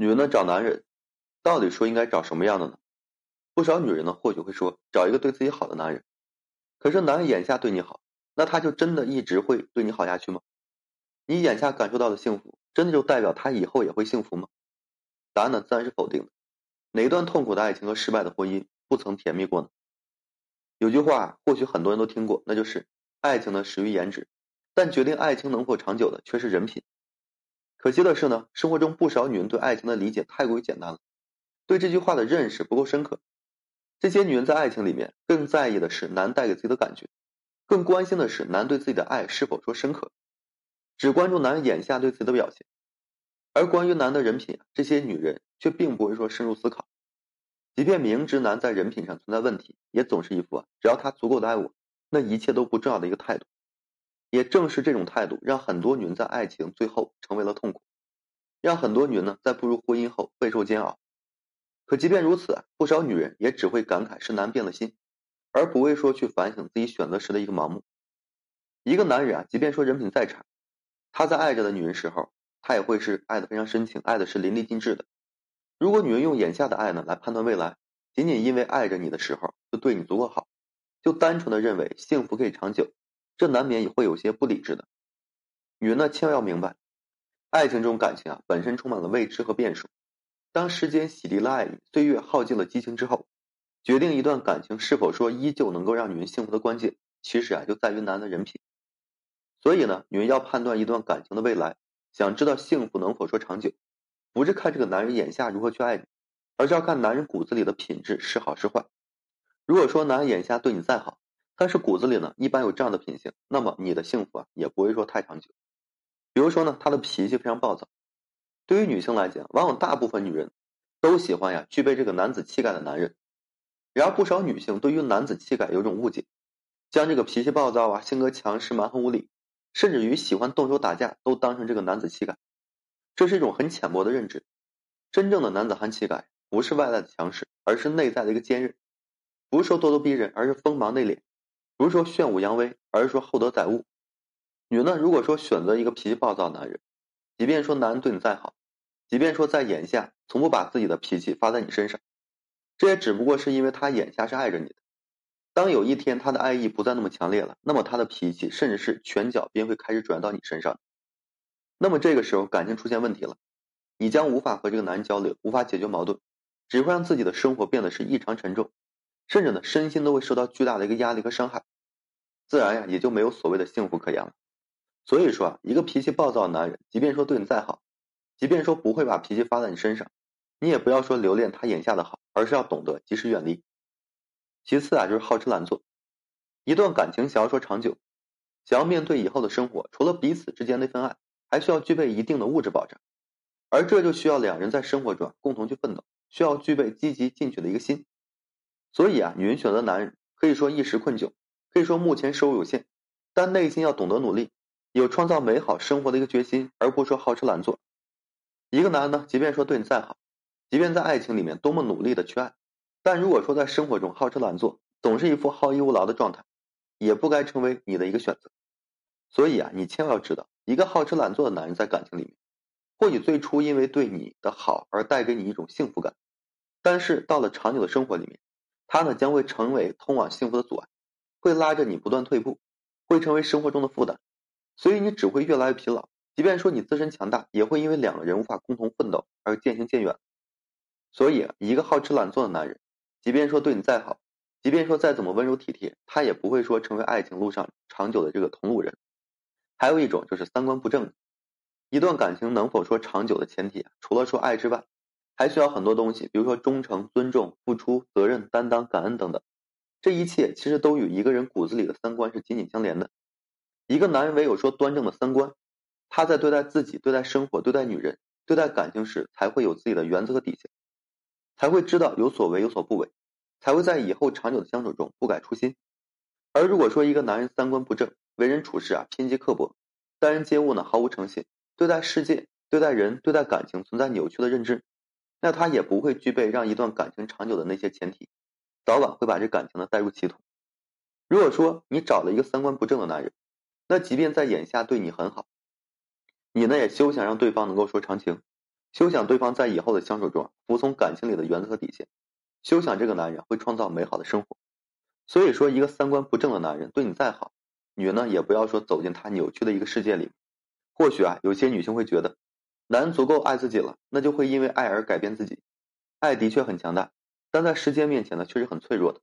女人呢找男人，到底说应该找什么样的呢？不少女人呢或许会说找一个对自己好的男人。可是男人眼下对你好，那他就真的一直会对你好下去吗？你眼下感受到的幸福，真的就代表他以后也会幸福吗？答案呢自然是否定的。哪一段痛苦的爱情和失败的婚姻不曾甜蜜过呢？有句话或许很多人都听过，那就是爱情呢始于颜值，但决定爱情能否长久的却是人品。可惜的是呢，生活中不少女人对爱情的理解太过于简单了，对这句话的认识不够深刻。这些女人在爱情里面更在意的是男带给自己的感觉，更关心的是男对自己的爱是否说深刻，只关注男人眼下对自己的表现。而关于男的人品，这些女人却并不会说深入思考。即便明知男在人品上存在问题，也总是一副只要他足够的爱我，那一切都不重要的一个态度。也正是这种态度，让很多女人在爱情最后成为了痛苦，让很多女人呢在步入婚姻后备受煎熬。可即便如此，不少女人也只会感慨是男变了心，而不会说去反省自己选择时的一个盲目。一个男人啊，即便说人品再差，他在爱着的女人时候，他也会是爱的非常深情，爱的是淋漓尽致的。如果女人用眼下的爱呢来判断未来，仅仅因为爱着你的时候就对你足够好，就单纯的认为幸福可以长久。这难免也会有些不理智的。女人呢，千万要明白，爱情这种感情啊，本身充满了未知和变数。当时间洗涤了爱意，岁月耗尽了激情之后，决定一段感情是否说依旧能够让女人幸福的关键，其实啊，就在于男人的人品。所以呢，女人要判断一段感情的未来，想知道幸福能否说长久，不是看这个男人眼下如何去爱你，而是要看男人骨子里的品质是好是坏。如果说男人眼下对你再好，但是骨子里呢，一般有这样的品性，那么你的幸福啊，也不会说太长久。比如说呢，他的脾气非常暴躁。对于女性来讲，往往大部分女人都喜欢呀具备这个男子气概的男人。然而不少女性对于男子气概有种误解，将这个脾气暴躁啊、性格强势、蛮横无理，甚至于喜欢动手打架，都当成这个男子气概。这是一种很浅薄的认知。真正的男子汉气概，不是外在的强势，而是内在的一个坚韧；不是说咄咄逼人，而是锋芒内敛。不是说炫武扬威，而是说厚德载物。女人呢，如果说选择一个脾气暴躁的男人，即便说男人对你再好，即便说在眼下从不把自己的脾气发在你身上，这也只不过是因为他眼下是爱着你的。当有一天他的爱意不再那么强烈了，那么他的脾气甚至是拳脚便会开始转到你身上。那么这个时候感情出现问题了，你将无法和这个男人交流，无法解决矛盾，只会让自己的生活变得是异常沉重。甚至呢，身心都会受到巨大的一个压力和伤害，自然呀，也就没有所谓的幸福可言了。所以说啊，一个脾气暴躁的男人，即便说对你再好，即便说不会把脾气发在你身上，你也不要说留恋他眼下的好，而是要懂得及时远离。其次啊，就是好吃懒做。一段感情想要说长久，想要面对以后的生活，除了彼此之间那份爱，还需要具备一定的物质保障，而这就需要两人在生活中共同去奋斗，需要具备积极进取的一个心。所以啊，女人选择男人可以说一时困窘，可以说目前收入有限，但内心要懂得努力，有创造美好生活的一个决心，而不是说好吃懒做。一个男人呢，即便说对你再好，即便在爱情里面多么努力的去爱，但如果说在生活中好吃懒做，总是一副好逸恶劳的状态，也不该成为你的一个选择。所以啊，你千万要知道，一个好吃懒做的男人在感情里面，或许最初因为对你的好而带给你一种幸福感，但是到了长久的生活里面。他呢将会成为通往幸福的阻碍，会拉着你不断退步，会成为生活中的负担，所以你只会越来越疲劳。即便说你自身强大，也会因为两个人无法共同奋斗而渐行渐远。所以，一个好吃懒做的男人，即便说对你再好，即便说再怎么温柔体贴，他也不会说成为爱情路上长久的这个同路人。还有一种就是三观不正。一段感情能否说长久的前提，除了说爱之外。还需要很多东西，比如说忠诚、尊重、付出、责任、担当、感恩等等。这一切其实都与一个人骨子里的三观是紧紧相连的。一个男人唯有说端正的三观，他在对待自己、对待生活、对待女人、对待感情时，才会有自己的原则和底线，才会知道有所为有所不为，才会在以后长久的相处中不改初心。而如果说一个男人三观不正，为人处事啊偏激刻薄，待人接物呢毫无诚信，对待世界、对待人、对待感情存在扭曲的认知。那他也不会具备让一段感情长久的那些前提，早晚会把这感情呢带入歧途。如果说你找了一个三观不正的男人，那即便在眼下对你很好，你呢也休想让对方能够说长情。休想对方在以后的相处中服从感情里的原则和底线，休想这个男人会创造美好的生活。所以说，一个三观不正的男人对你再好，女人呢也不要说走进他扭曲的一个世界里。或许啊，有些女性会觉得，男足够爱自己了，那就会因为爱而改变自己。爱的确很强大，但在时间面前呢，却是很脆弱的。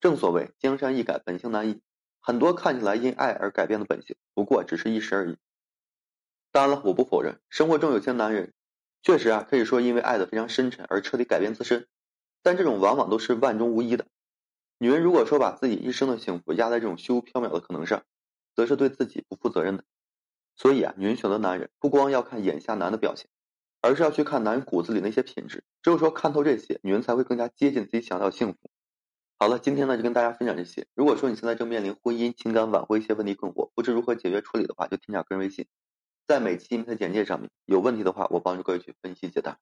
正所谓江山易改，本性难移。很多看起来因爱而改变的本性，不过只是一时而已。当然了，我不否认，生活中有些男人确实啊，可以说因为爱的非常深沉而彻底改变自身，但这种往往都是万中无一的。女人如果说把自己一生的幸福压在这种虚无缥缈的可能上，则是对自己不负责任的。所以啊，女人选择男人不光要看眼下男的表现，而是要去看男人骨子里那些品质。只有说看透这些，女人才会更加接近自己想要的幸福。好了，今天呢就跟大家分享这些。如果说你现在正面临婚姻、情感挽回一些问题困惑，不知如何解决处理的话，就添加个人微信，在每期音频的简介上面。有问题的话，我帮助各位去分析解答。